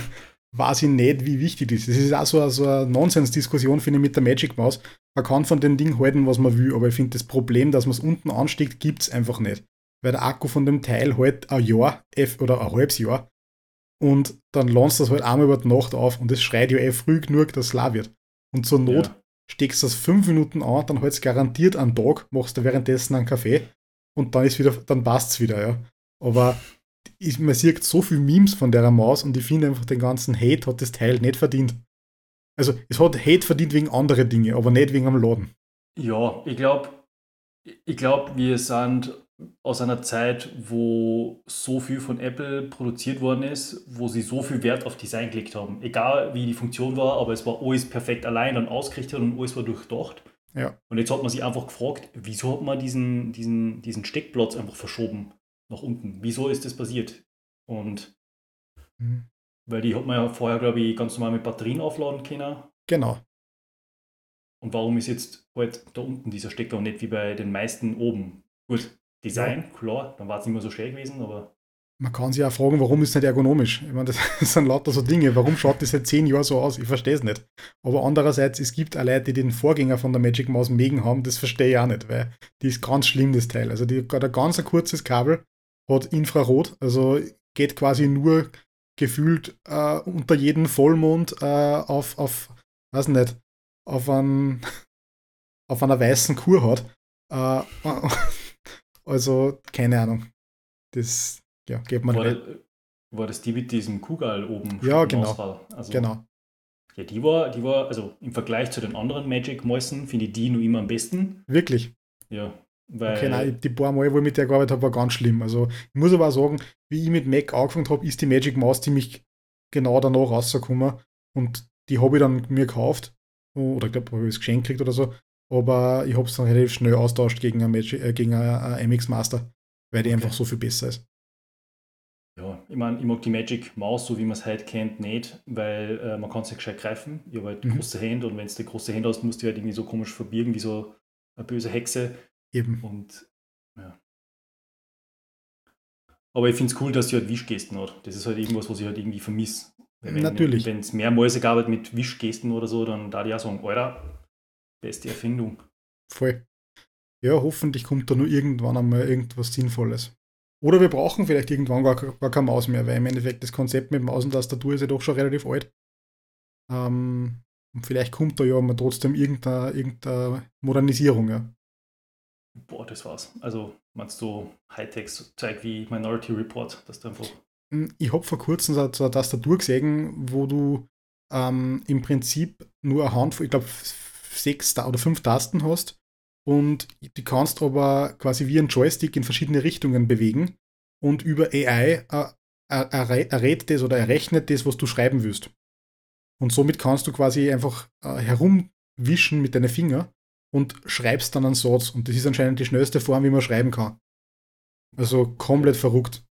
weiß ich nicht, wie wichtig das ist. Das ist auch so, so eine Nonsens-Diskussion, finde ich, mit der Magic Maus. Man kann von dem Ding halten, was man will, aber ich finde, das Problem, dass man es unten ansteckt, gibt es einfach nicht. Weil der Akku von dem Teil halt ein Jahr oder ein halbes Jahr und dann launchst du das halt einmal über die Nacht auf und es schreit ja eh früh genug, dass es klar wird. Und zur Not ja. steckst du das fünf Minuten an, dann halt garantiert einen Tag, machst du währenddessen einen Kaffee und dann ist wieder, dann passt es wieder, ja. Aber ich, man sieht so viel Memes von der Maus und ich finde einfach den ganzen Hate hat das Teil nicht verdient. Also es hat Hate verdient wegen anderen Dinge, aber nicht wegen am Laden. Ja, ich glaube, ich glaube, wir sind aus einer Zeit, wo so viel von Apple produziert worden ist, wo sie so viel Wert auf Design gelegt haben. Egal wie die Funktion war, aber es war alles perfekt allein dann ausgerichtet und alles war durchdacht. Ja. Und jetzt hat man sich einfach gefragt, wieso hat man diesen, diesen, diesen Steckplatz einfach verschoben nach unten? Wieso ist das passiert? Und mhm. weil die hat man ja vorher, glaube ich, ganz normal mit Batterien aufladen können. Genau. Und warum ist jetzt halt da unten dieser Stecker und nicht wie bei den meisten oben? Gut, Design, ja. klar, dann war es nicht mehr so schön gewesen, aber. Man kann sich auch fragen, warum ist es nicht ergonomisch? Ich meine, das [LAUGHS] sind lauter so Dinge. Warum schaut das seit zehn Jahren so aus? Ich verstehe es nicht. Aber andererseits, es gibt auch Leute, die den Vorgänger von der Magic Mouse Megen haben, das verstehe ich auch nicht, weil die ist ganz schlimm, das Teil. Also die hat ein ganz kurzes Kabel, hat Infrarot, also geht quasi nur gefühlt äh, unter jedem Vollmond äh, auf, auf, weiß nicht, auf, ein, [LAUGHS] auf einer weißen Kurhaut. Äh, [LAUGHS] Also, keine Ahnung. Das, ja, geht man war, halt. war das die mit diesem Kugal oben? Ja, genau. Also, genau. Ja, die war, die war, also im Vergleich zu den anderen Magic-Mäusen finde ich die nur immer am besten. Wirklich? Ja. Weil Okay, nein, die paar Mal, wo ich mit der gearbeitet habe, war ganz schlimm. Also ich muss aber auch sagen, wie ich mit Mac angefangen habe, ist die Magic Mouse ziemlich genau danach rausgekommen. Und die habe ich dann mir gekauft. Oder ich glaube, habe ich es geschenkt gekriegt oder so. Aber ich habe es dann relativ schnell austauscht gegen eine, Magic, äh, gegen eine, eine MX Master, weil die Okay. einfach so viel besser ist. Ja, ich meine, ich mag die Magic Maus, so wie man es heute kennt, nicht, weil äh, man kann es nicht gescheit greifen. Ich habe halt Mhm. große Hände und wenn du große Hände hast, musst du halt irgendwie so komisch verbirgen, wie so eine böse Hexe. Eben. Und ja. Aber ich finde es cool, dass sie halt Wischgesten hat. Das ist halt irgendwas, was ich halt irgendwie vermisse. Wenn, Natürlich. Wenn es mehr Mäuse gab mit Wischgesten oder so, dann da die auch sagen, Alter, beste Erfindung. Voll. Ja, hoffentlich kommt da nur irgendwann einmal irgendwas Sinnvolles. Oder wir brauchen vielleicht irgendwann gar, gar keine Maus mehr, weil im Endeffekt das Konzept mit Maus und Tastatur ist ja doch schon relativ alt. Ähm, und vielleicht kommt da ja mal trotzdem irgendeine, irgendeine Modernisierung, ja. Boah, das war's. Also, meinst du Hightech-Zeug wie Minority Report, dass du einfach Hm, Ich habe vor kurzem so so eine Tastatur gesehen, wo du ähm, im Prinzip nur eine Handvoll, ich glaube, sechs oder fünf Tasten hast und die kannst aber quasi wie ein Joystick in verschiedene Richtungen bewegen und über AI äh, er- errät das oder errechnet das, was du schreiben willst. Und somit kannst du quasi einfach äh, herumwischen mit deinen Fingern und schreibst dann einen Satz. Und das ist anscheinend die schnellste Form, wie man schreiben kann. Also komplett verrückt.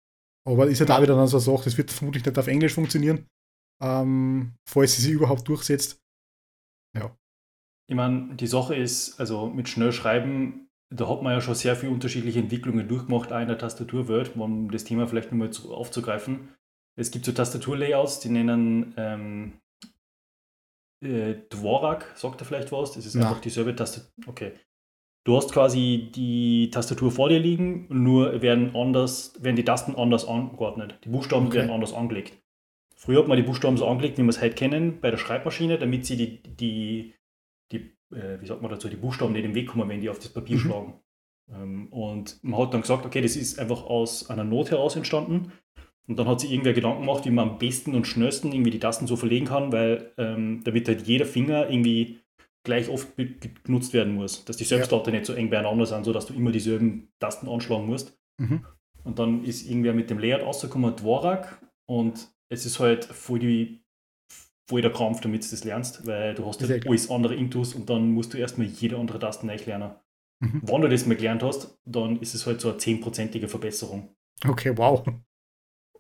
Aber ist ja da Ja. wieder dann so eine Sache, das wird vermutlich nicht auf Englisch funktionieren, ähm, falls sie sich überhaupt durchsetzt. Ich meine, die Sache ist, also mit schnell schreiben, da hat man ja schon sehr viele unterschiedliche Entwicklungen durchgemacht, auch in der Tastaturwelt, um das Thema vielleicht nochmal zu- aufzugreifen. Es gibt so Tastaturlayouts, die nennen ähm, äh, Dvorak, sagt er vielleicht was? Das ist Na. einfach dieselbe Tastatur. Okay. Du hast quasi die Tastatur vor dir liegen, nur werden anders, werden die Tasten anders angeordnet. Die Buchstaben Okay. werden anders angelegt. Früher hat man die Buchstaben so angelegt, wie wir es heute kennen, bei der Schreibmaschine, damit sie die, die äh, wie sagt man dazu, die Buchstaben nicht im Weg kommen, wenn die auf das Papier Mhm. schlagen. Ähm, und man hat dann gesagt, okay, das ist einfach aus einer Not heraus entstanden. Und dann hat sich irgendwer Gedanken gemacht, wie man am besten und schnellsten irgendwie die Tasten so verlegen kann, weil ähm, damit halt jeder Finger irgendwie gleich oft genutzt werden muss. Dass die Selbstlaute nicht so eng beieinander sind, sodass du immer dieselben Tasten anschlagen musst. Mhm. Und dann ist irgendwer mit dem Layout rausgekommen, Dvorak. Und es ist halt voll, die, voll der Krampf, damit du das lernst, weil du hast Sehr halt klar. alles andere Intus und dann musst du erstmal jede andere Taste neu lernen. Mhm. Wenn du das mal gelernt hast, dann ist es halt so eine 10%ige Verbesserung. Okay, wow.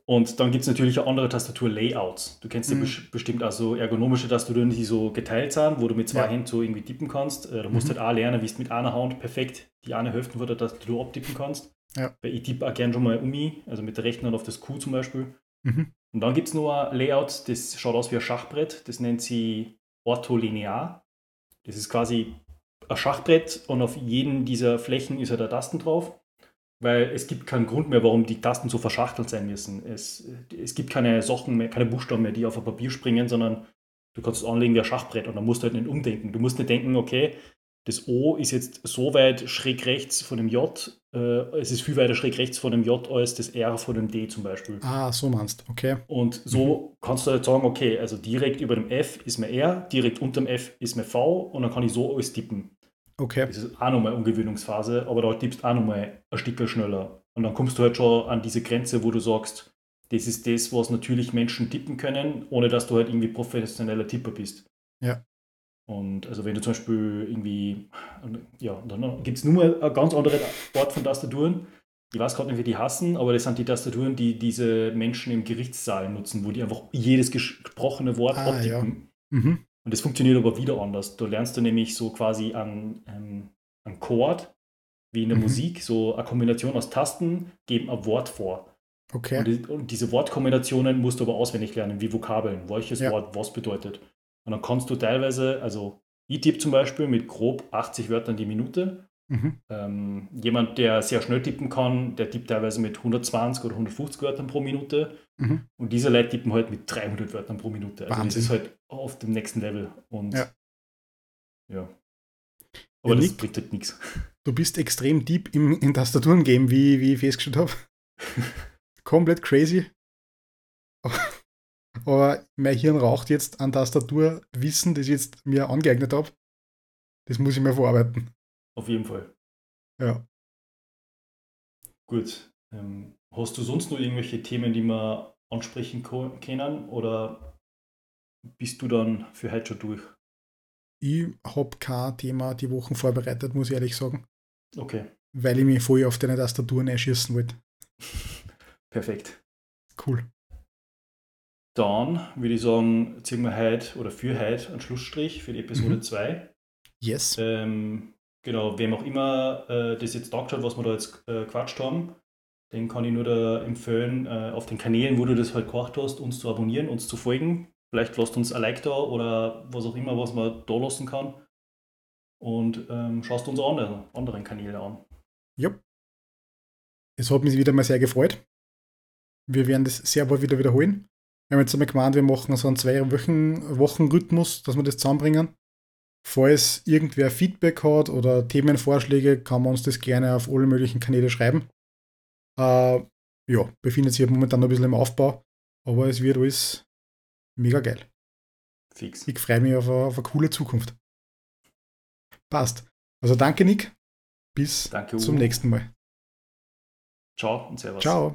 Und dann gibt es natürlich auch andere Tastatur-Layouts. Du kennst ja Mhm. bes- bestimmt auch so ergonomische Tastaturen, die so geteilt sind, wo du mit zwei Ja. Händen so irgendwie tippen kannst. Äh, Du musst Mhm. halt auch lernen, wie du mit einer Hand perfekt die eine Hälfte von der Tastatur abtippen kannst. Ja. Weil ich tippe auch gern schon mal um also mit der rechten Hand auf das Q zum Beispiel. Mhm. Und dann gibt es noch ein Layout, das schaut aus wie ein Schachbrett. Das nennt sie ortholinear. Das ist quasi ein Schachbrett und auf jeden dieser Flächen ist halt eine Tasten drauf. Weil es gibt keinen Grund mehr, warum die Tasten so verschachtelt sein müssen. Es, es gibt keine Sachen mehr, keine Buchstaben mehr, die auf ein Papier springen, sondern du kannst es anlegen wie ein Schachbrett und dann musst du halt nicht umdenken. Du musst nicht denken, okay, das O ist jetzt so weit schräg rechts von dem J, es ist viel weiter schräg rechts von dem J als das R von dem D zum Beispiel. Ah, so meinst du. Okay. Und so kannst du halt sagen, okay, also direkt über dem F ist mir R, direkt unter dem F ist mir V und dann kann ich so alles tippen. Okay. Das ist auch nochmal Umgewöhnungsphase, aber da tippst du auch nochmal ein Stück schneller. Und dann kommst du halt schon an diese Grenze, wo du sagst, das ist das, was natürlich Menschen tippen können, ohne dass du halt irgendwie professioneller Tipper bist. Ja. Und also wenn du zum Beispiel irgendwie, ja, dann gibt es nur mal eine ganz andere Art von Tastaturen. Ich weiß gerade nicht, wie die hassen, aber das sind die Tastaturen, die diese Menschen im Gerichtssaal nutzen, wo die einfach jedes gesprochene Wort Ah, ja. abtippen. Mhm. Und das funktioniert aber wieder anders. Du lernst du nämlich so quasi an, ähm, an Chord, wie in der Mhm. Musik, so eine Kombination aus Tasten geben ein Wort vor. Okay. Und, die, und diese Wortkombinationen musst du aber auswendig lernen, wie Vokabeln, welches Ja. Wort was bedeutet. Und dann kannst du teilweise, also ich tippe zum Beispiel mit grob 80 Wörtern die Minute. Mhm. Ähm, jemand, der sehr schnell tippen kann, der tippt teilweise mit 120 oder 150 Wörtern pro Minute. Mhm. Und diese Leute tippen halt mit 300 Wörtern pro Minute. Also Wahnsinn. das ist halt auf dem nächsten Level. Und Ja. ja. Aber Ja, das Nick- bringt halt nichts. Du bist extrem deep im, in Tastaturen-Game, wie, wie ich festgestellt habe. [LAUGHS] Komplett crazy. Aber mein Hirn raucht jetzt an Tastaturwissen, das ich jetzt mir angeeignet habe. Das muss ich mir verarbeiten. Auf jeden Fall. Ja. Gut. Ähm, hast du sonst noch irgendwelche Themen, die wir ansprechen können oder bist du dann für heute schon durch? Ich habe kein Thema die Wochen vorbereitet, muss ich ehrlich sagen. Okay. Weil ich mich voll auf deine Tastaturen einschießen wollte. [LAUGHS] Perfekt. Cool. Dann würde ich sagen, ziehen wir heute oder für heute einen Schlussstrich für die Episode 2. Mhm. Yes. Ähm, genau, wem auch immer äh, das jetzt taugt hat, was wir da jetzt äh, quatscht haben, den kann ich nur da empfehlen, äh, auf den Kanälen, wo du das halt gemacht hast, uns zu abonnieren, uns zu folgen. Vielleicht lasst uns ein Like da oder was auch immer, was man da lassen kann. Und ähm, schaust uns andere, anderen Kanäle an. Ja. Es hat mich wieder mal sehr gefreut. Wir werden das sehr bald wieder wiederholen. Wir haben jetzt einmal gemeint, wir machen so einen zwei Wochen, Wochen Rhythmus, dass wir das zusammenbringen. Falls irgendwer Feedback hat oder Themenvorschläge, kann man uns das gerne auf alle möglichen Kanäle schreiben. Äh, ja, befindet sich momentan noch ein bisschen im Aufbau, aber es wird alles mega geil. Fix. Ich freue mich auf eine, auf eine coole Zukunft. Passt. Also danke, Nick. Bis danke, zum nächsten Mal. Ciao und Servus. Ciao.